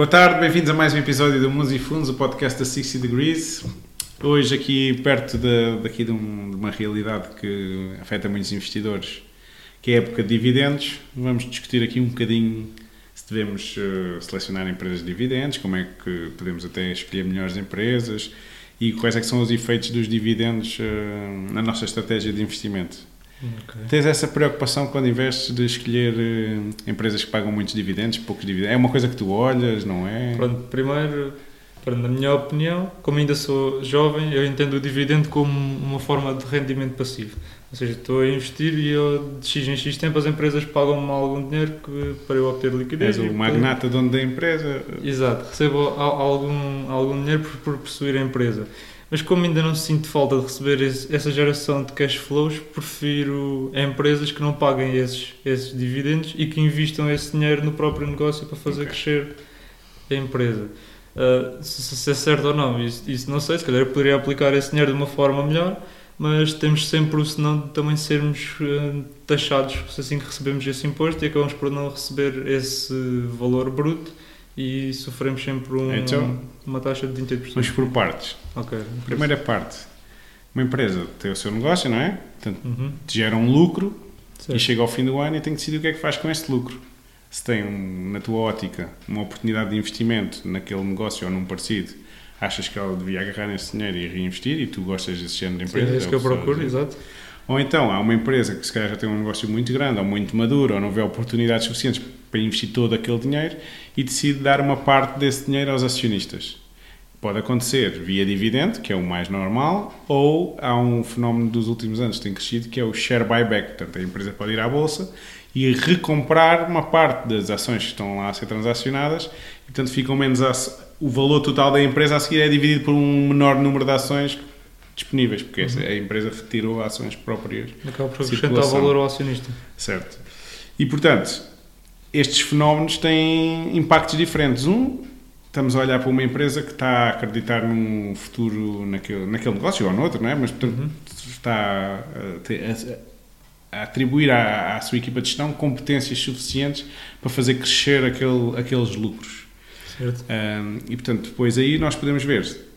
Boa tarde, bem-vindos a mais um episódio do Mundos e Fundos, o podcast da 60 Degrees. Hoje aqui perto de, daqui de, um, de, uma realidade que afeta muitos investidores, que é a época de dividendos. Vamos discutir aqui um bocadinho se devemos uh, selecionar empresas de dividendos, como é que podemos até escolher melhores empresas e quais é são os efeitos dos dividendos uh, na nossa estratégia de investimento. Okay. Tens essa preocupação quando investes de escolher uh, empresas que pagam muitos dividendos, poucos dividendos? É uma coisa que tu olhas, não é? Pronto, primeiro, pronto, na minha opinião, como ainda sou jovem, eu entendo o dividendo como uma forma de rendimento passivo. Ou seja, estou a investir e eu, de X em X tempo as empresas pagam-me algum dinheiro que, para eu obter liquidez. És o magnata dono da empresa. Exato, recebo algum, algum dinheiro por, por possuir a empresa. Mas como ainda não sinto falta de receber esse, essa geração de cash flows, prefiro empresas que não paguem esses, esses dividendos e que investam esse dinheiro no próprio negócio para fazer okay. crescer a empresa. Uh, se, se, é certo ou não, isso, isso não sei, se calhar eu poderia aplicar esse dinheiro de uma forma melhor, mas temos sempre o senão de também sermos uh, taxados assim que recebemos esse imposto e acabamos por não receber esse valor bruto e sofremos sempre um, então, uma taxa de 28%. Vamos por partes. Ok. Primeira parte. Uma empresa tem o seu negócio, não é? Portanto, uhum. gera um lucro certo. e chega ao fim do ano e tem que decidir o que é que faz com este lucro. Se tem, um, na tua ótica, uma oportunidade de investimento naquele negócio ou num parecido, achas que ela devia agarrar nesse dinheiro e reinvestir e tu gostas desse género de empresa? Sim, é isso que eu procuro, exato. Ou então há uma empresa que se calhar já tem um negócio muito grande ou muito maduro ou não vê oportunidades suficientes para investir todo aquele dinheiro e decide dar uma parte desse dinheiro aos acionistas. Pode acontecer via dividendo, que é o mais normal, ou há um fenómeno dos últimos anos que tem crescido, que é o share buyback. Portanto, a empresa pode ir à bolsa e recomprar uma parte das ações que estão lá a ser transacionadas e, portanto, ficam menos o valor total da empresa a seguir é dividido por um menor número de ações disponíveis, porque uhum. a empresa retirou ações próprias. Acaba por acrescentar valor ao acionista. Certo. E, portanto, estes fenómenos têm impactos diferentes. Um, estamos a olhar para uma empresa que está a acreditar num futuro naquele, naquele negócio ou noutro, não é? Mas, portanto, uhum. está a, a, a atribuir à, à, sua equipa de gestão competências suficientes para fazer crescer aquele, aqueles lucros. Certo. Um, e, portanto, depois aí nós podemos ver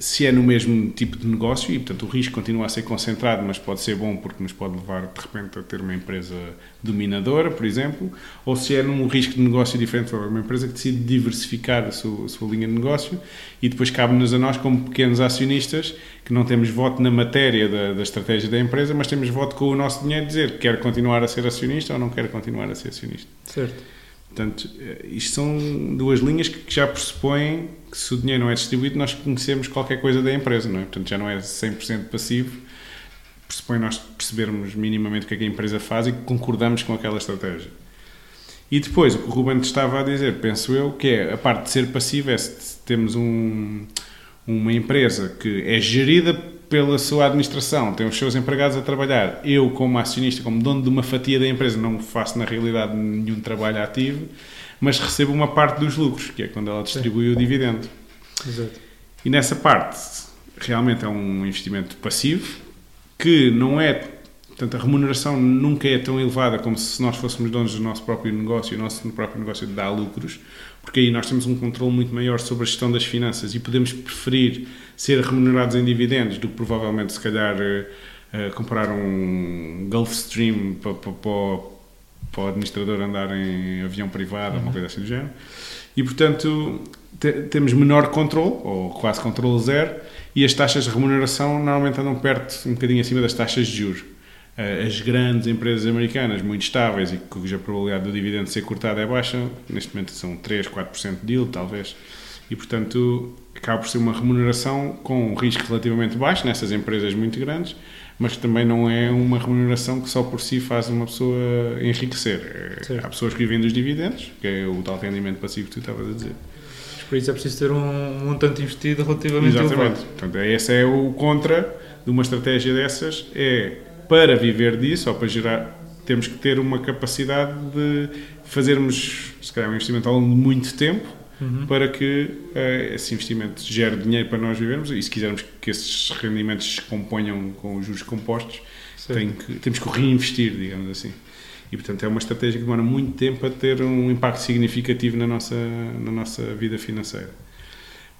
se é no mesmo tipo de negócio e, portanto, o risco continua a ser concentrado, mas pode ser bom porque nos pode levar, de repente, a ter uma empresa dominadora, por exemplo, ou se é num risco de negócio diferente, uma empresa que decide diversificar a sua, a sua linha de negócio e depois cabe-nos a nós, como pequenos acionistas, que não temos voto na matéria da, da estratégia da empresa, mas temos voto com o nosso dinheiro, dizer que quer continuar a ser acionista ou não quer continuar a ser acionista. Certo. Portanto, eh, isto são duas linhas que já pressupõem que se o dinheiro não é distribuído, nós conhecemos qualquer coisa da empresa, não é? Portanto, já não é 100% passivo, pressupõe nós percebermos minimamente o que é que a empresa faz e concordamos com aquela estratégia. E depois, o que o Ruben estava a dizer, penso eu, que é a parte de ser passivo, é se temos um, uma empresa que é gerida pela sua administração, tem os seus empregados a trabalhar. Eu, como acionista, como dono de uma fatia da empresa, não faço na realidade nenhum trabalho ativo, mas recebo uma parte dos lucros, que é quando ela distribui Sim. o dividendo. Exato. E nessa parte, realmente é um investimento passivo, que não é. Portanto, a remuneração nunca é tão elevada como se nós fôssemos donos do nosso próprio negócio e o nosso próprio negócio dá lucros, porque aí nós temos um controle muito maior sobre a gestão das finanças e podemos preferir ser remunerados em dividendos do que provavelmente, se calhar, uh, comprar um Gulfstream para, para, para, o administrador andar em avião privado, uhum. uma coisa assim do género. E, portanto, te, temos menor controle, ou quase controle zero, e as taxas de remuneração normalmente andam perto, um bocadinho acima das taxas de juros. Uh, as grandes empresas americanas, muito estáveis e cuja probabilidade do dividendo ser cortado é baixa, neste momento são 3, 4% de yield, talvez. E, portanto, acaba por ser uma remuneração com um risco relativamente baixo nessas empresas muito grandes, mas também não é uma remuneração que só por si faz uma pessoa enriquecer. É, certo. Há pessoas que vivem dos dividendos, que é o tal rendimento passivo que tu estavas a dizer. Por isso é preciso ter um montante investido relativamente Exatamente. elevado. Portanto, esse é o contra de uma estratégia dessas, é para viver disso ou para gerar, temos que ter uma capacidade de fazermos, se calhar, um investimento ao longo de muito tempo, uhum. para que uh, esse investimento gere dinheiro para nós vivermos e se quisermos que esses rendimentos se componham com os juros compostos, tem que, temos que reinvestir, digamos assim. E, portanto, é uma estratégia que demora muito tempo a ter um impacto significativo na nossa, na nossa vida financeira.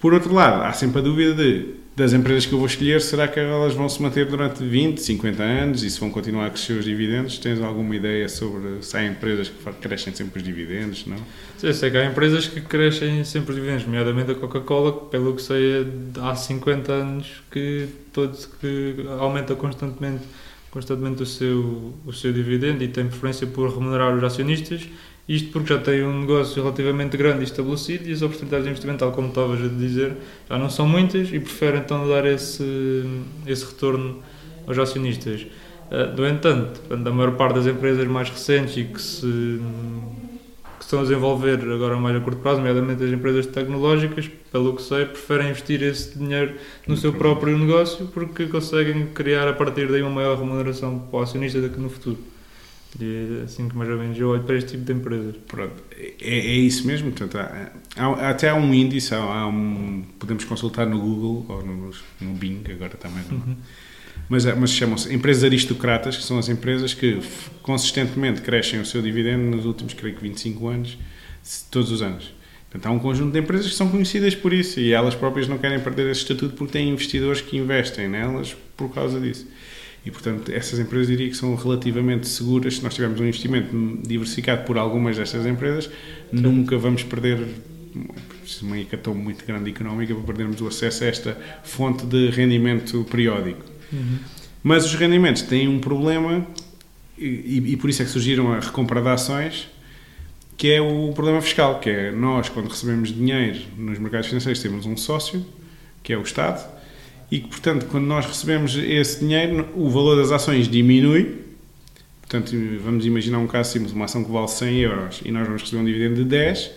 Por outro lado, há sempre a dúvida de, das empresas que eu vou escolher, será que elas vão se manter durante 20, 50 anos e se vão continuar a crescer os dividendos? Tens alguma ideia sobre se há empresas que crescem sempre os dividendos, não? Sim, sei que há empresas que crescem sempre os dividendos, nomeadamente a Coca-Cola, que pelo que sei há 50 anos que, todo, que aumenta constantemente, constantemente o, seu, o seu dividendo e tem preferência por remunerar os acionistas isto porque já tem um negócio relativamente grande e estabelecido e as oportunidades de investimento, tal como estavas a dizer, já não são muitas e prefere então dar esse, esse retorno aos acionistas. Uh, no entanto, a maior parte das empresas mais recentes e que se, que estão a desenvolver agora mais a curto prazo, nomeadamente as empresas tecnológicas, pelo que sei, preferem investir esse dinheiro no seu próprio negócio porque conseguem criar a partir daí uma maior remuneração para o acionista daqui no futuro. E assim que mais ou menos eu olho para este tipo de empresas. Pronto, é, é isso mesmo. Portanto, há, há, até há um índice, há, um, podemos consultar no Google ou no, no Bing, agora também. Uhum. Mas, mas chamam-se empresas aristocratas, que são as empresas que consistentemente crescem o seu dividendo nos últimos, creio que 25 anos, todos os anos. Portanto, há um conjunto de empresas que são conhecidas por isso e elas próprias não querem perder esse estatuto porque têm investidores que investem nelas por causa disso. E, portanto, essas empresas diria que são relativamente seguras. Se nós tivermos um investimento diversificado por algumas destas empresas, Sim. nunca vamos perder uma hecatombe muito grande económica para perdermos o acesso a esta fonte de rendimento periódico. Uhum. Mas os rendimentos têm um problema, e, e, por isso é que surgiram a recompra de ações, que é o problema fiscal, que é nós, quando recebemos dinheiro nos mercados financeiros, temos um sócio, que é o Estado, e que, portanto, quando nós recebemos esse dinheiro, o valor das ações diminui. Portanto, vamos imaginar um caso simples, uma ação que vale 100 euros e nós vamos receber um dividendo de 10.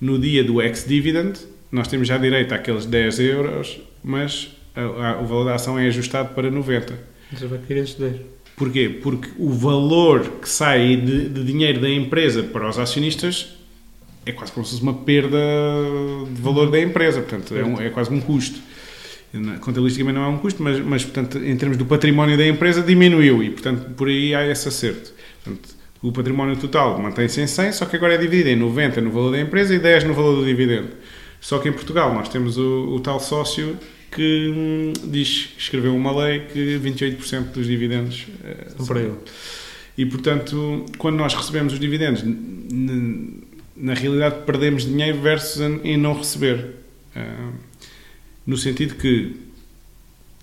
No dia do ex-dividend, nós temos já direito àqueles 10 euros, mas a, a, o valor da ação é ajustado para 90. Mas vai cair esses 10. Porquê? Porque o valor que sai de, de dinheiro da empresa para os acionistas é quase como se fosse uma perda de valor da empresa, portanto, é, um, é quase um custo contabilisticamente não é um custo, mas, mas portanto, em termos do património da empresa diminuiu e, portanto, por aí há esse acerto. Portanto, o património total mantém-se em 100, só que agora é dividido em 90 no valor da empresa e 10 no valor do dividendo. Só que em Portugal nós temos o, o tal sócio que hum, diz, escreveu uma lei que 28% dos dividendos uh, são para ele. E, portanto, quando nós recebemos os dividendos, na realidade perdemos dinheiro versus em não receber. Uh, no sentido que,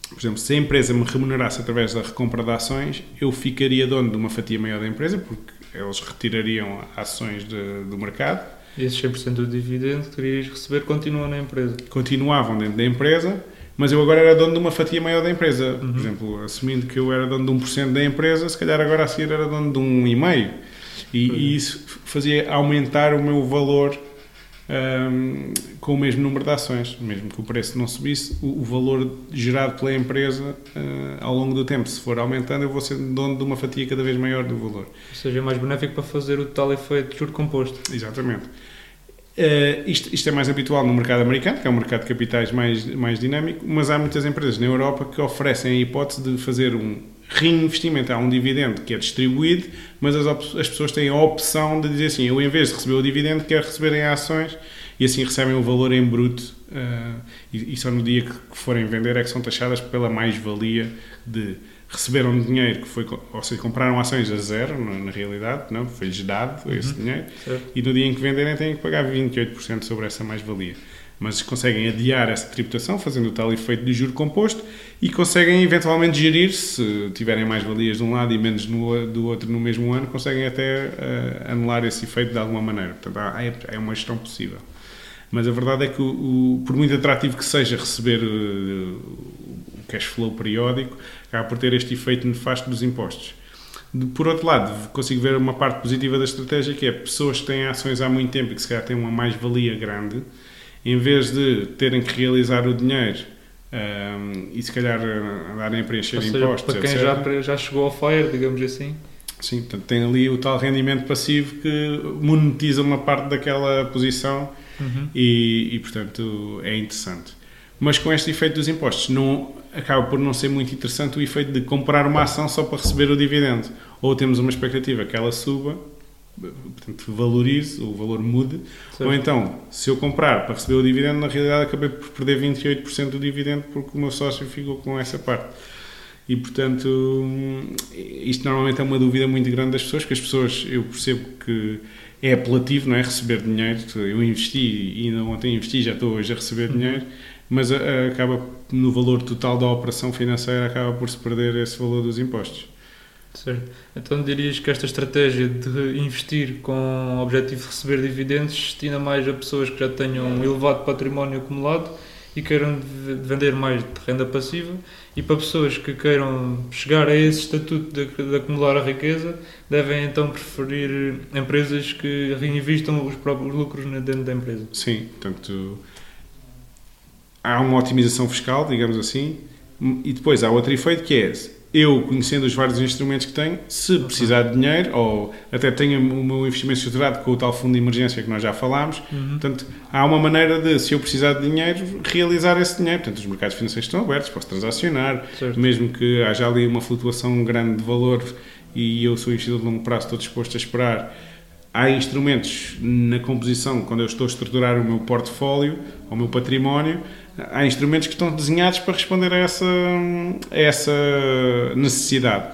por exemplo, se a empresa me remunerasse através da recompra de ações, eu ficaria dono de uma fatia maior da empresa, porque eles retirariam ações de, do mercado. E esses 100% do dividendo que terias receber continuam na empresa? Continuavam dentro da empresa, mas eu agora era dono de uma fatia maior da empresa. Uhum. Por exemplo, assumindo que eu era dono de 1% da empresa, se calhar agora a seguir era dono de 1,5%. E, uhum. e isso fazia aumentar o meu valor um, com o mesmo número de ações, mesmo que o preço não subisse, o, o valor gerado pela empresa uh, ao longo do tempo, se for aumentando, eu vou ser dono de uma fatia cada vez maior do valor. Ou seja, é mais benéfico para fazer o tal efeito de juro composto. Exatamente. Uh, isto, isto, é mais habitual no mercado americano, que é um mercado de capitais mais, mais dinâmico, mas há muitas empresas na Europa que oferecem a hipótese de fazer um reinvestimento. Há um dividendo que é distribuído, mas as, as pessoas têm a opção de dizer assim: eu, em vez de receber o dividendo, quero receber em ações e assim recebem o valor em bruto. Uh, e, e, só no dia que forem vender é que são taxadas pela mais-valia de receberam dinheiro que foi, ou seja, compraram ações a zero, na, na realidade, não, foi-lhes dado uhum. esse dinheiro, certo. e no dia em que venderem têm que pagar 28% sobre essa mais-valia mas conseguem adiar essa tributação, fazendo o tal efeito de juro composto, e conseguem eventualmente gerir, se tiverem mais valias de um lado e menos no, do outro no mesmo ano, conseguem até uh, anular esse efeito de alguma maneira. Portanto, há, é uma gestão possível. Mas a verdade é que, o, o, por muito atrativo que seja receber uh, o cash flow periódico, acaba por ter este efeito nefasto dos impostos. Por outro lado, consigo ver uma parte positiva da estratégia, que é pessoas que têm ações há muito tempo e que se calhar têm uma mais-valia grande, em vez de terem que realizar o dinheiro um, e se calhar andarem a preencher Ou seja, impostos, para quem já, já chegou ao FIRE, digamos assim. Sim, portanto, tem ali o tal rendimento passivo que monetiza uma parte daquela posição uhum. e, e, portanto, é interessante. Mas com este efeito dos impostos, não, acaba por não ser muito interessante o efeito de comprar uma ação só para receber o dividendo. Ou temos uma expectativa que ela suba, portanto, valorize, o valor mude, certo. ou então, se eu comprar para receber o dividendo, na realidade acabei por perder 28% do dividendo porque o meu sócio ficou com essa parte. E, portanto, isto normalmente é uma dúvida muito grande das pessoas, que as pessoas, eu percebo que é apelativo, não é? Receber dinheiro. Eu investi e ainda ontem investi, já estou hoje a receber uhum. dinheiro, mas acaba, no valor total da operação financeira, acaba por se perder esse valor dos impostos. Certo. Então dirias que esta estratégia de investir com o objetivo de receber dividendos destina mais a pessoas que já tenham um elevado património acumulado e queiram vender mais de renda passiva e para pessoas que queiram chegar a esse estatuto de, de acumular a riqueza devem então preferir empresas que reinvistam os próprios lucros dentro da empresa. Sim, portanto há uma otimização fiscal, digamos assim, e depois há outro efeito que é eu, conhecendo os vários instrumentos que tenho, se precisar de dinheiro, ou até tenho o meu investimento estruturado com o tal fundo de emergência que nós já falámos, uhum. portanto, há uma maneira de, se eu precisar de dinheiro, realizar esse dinheiro. Portanto, os mercados financeiros estão abertos, posso transacionar, certo. mesmo que haja ali uma flutuação grande de valor e eu sou investidor de longo prazo, estou disposto a esperar. Há instrumentos na composição, quando eu estou a estruturar o meu portfólio, o meu património, há instrumentos que estão desenhados para responder a essa, a essa necessidade.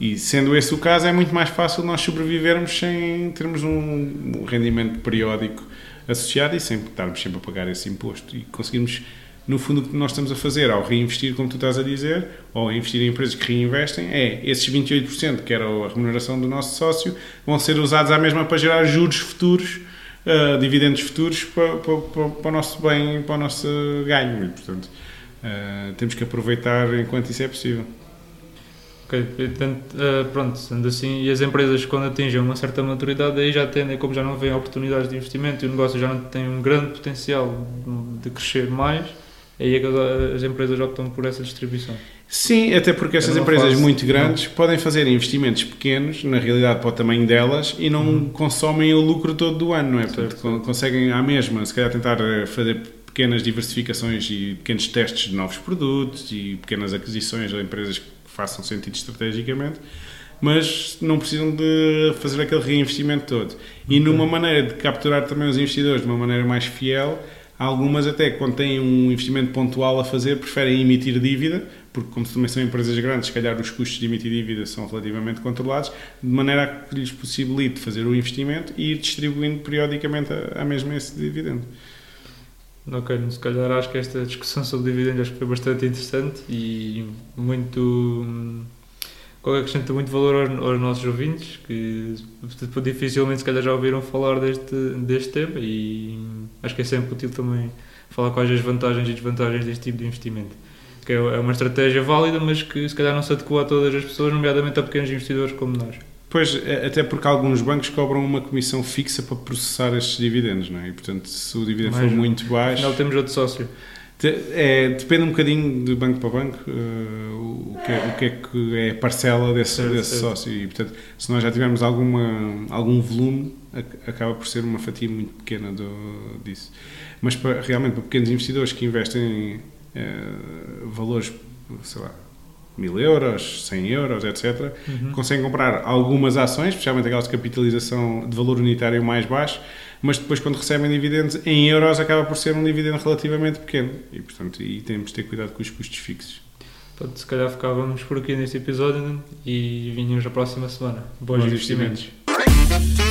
E sendo esse o caso, é muito mais fácil nós sobrevivermos sem termos um rendimento periódico associado e sem estarmos sempre a pagar esse imposto. E conseguirmos, no fundo, o que nós estamos a fazer ao reinvestir, como tu estás a dizer, ou investir em empresas que reinvestem, é esses 28% que era a remuneração do nosso sócio vão ser usados à mesma para gerar juros futuros uh, dividendos futuros para, para, para, para, o nosso bem, para o nosso ganho. E, portanto, uh, temos que aproveitar enquanto isso é possível. Ok, portanto, uh, pronto, sendo assim, e as empresas quando atingem uma certa maturidade aí já tendem, como já não vêem oportunidades de investimento e o negócio já não tem um grande potencial de crescer mais, aí é que as empresas optam por essa distribuição. Sim, até porque essas empresas fase, muito grandes não. podem fazer investimentos pequenos, na realidade para o tamanho delas, e não hum. consomem o lucro todo do ano, não é? Portanto, certo. conseguem à mesma, se calhar tentar eh, fazer pequenas diversificações e pequenos testes de novos produtos e pequenas aquisições de empresas que façam sentido estrategicamente, mas não precisam de fazer aquele reinvestimento todo. E numa maneira de capturar também os investidores de uma maneira mais fiel, algumas até quando têm um investimento pontual a fazer preferem emitir dívida porque como também são empresas grandes, se calhar os custos de emitir dívida são relativamente controlados, de maneira a que lhes possibilite fazer o investimento e ir distribuindo periodicamente a, a mesmo esse dividendo. Ok, se calhar acho que esta discussão sobre dividendos acho que foi bastante interessante e muito qualquer acrescenta muito valor aos, aos, nossos ouvintes que dificilmente se calhar já ouviram falar deste, deste tema e acho que é sempre útil também falar quais as vantagens e desvantagens deste tipo de investimento que é, é uma estratégia válida, mas que se calhar não se adequa a todas as pessoas, nomeadamente a pequenos investidores como nós. Pois, é, até porque alguns bancos cobram uma comissão fixa para processar estes dividendos, não é? E, portanto, se o dividendo for muito baixo... Afinal, temos outro sócio. É, depende um bocadinho de banco para banco uh, o, que é, o que é que é a parcela desse, certo, desse certo. sócio e portanto se nós já tivermos alguma, algum volume acaba por ser uma fatia muito pequena do, disso mas para, realmente para pequenos investidores que investem eh, valores, sei lá, mil euros, 100 euros, etc., uhum. conseguem comprar algumas ações, especialmente aquelas de capitalização de valor unitário mais baixo, mas depois quando recebem dividendos em euros acaba por ser um dividendo relativamente pequeno e portanto e temos de ter cuidado com os custos fixos. Portanto, se calhar ficávamos por aqui neste episódio e vinhamos na próxima semana. Bons, Bons investimentos. investimentos.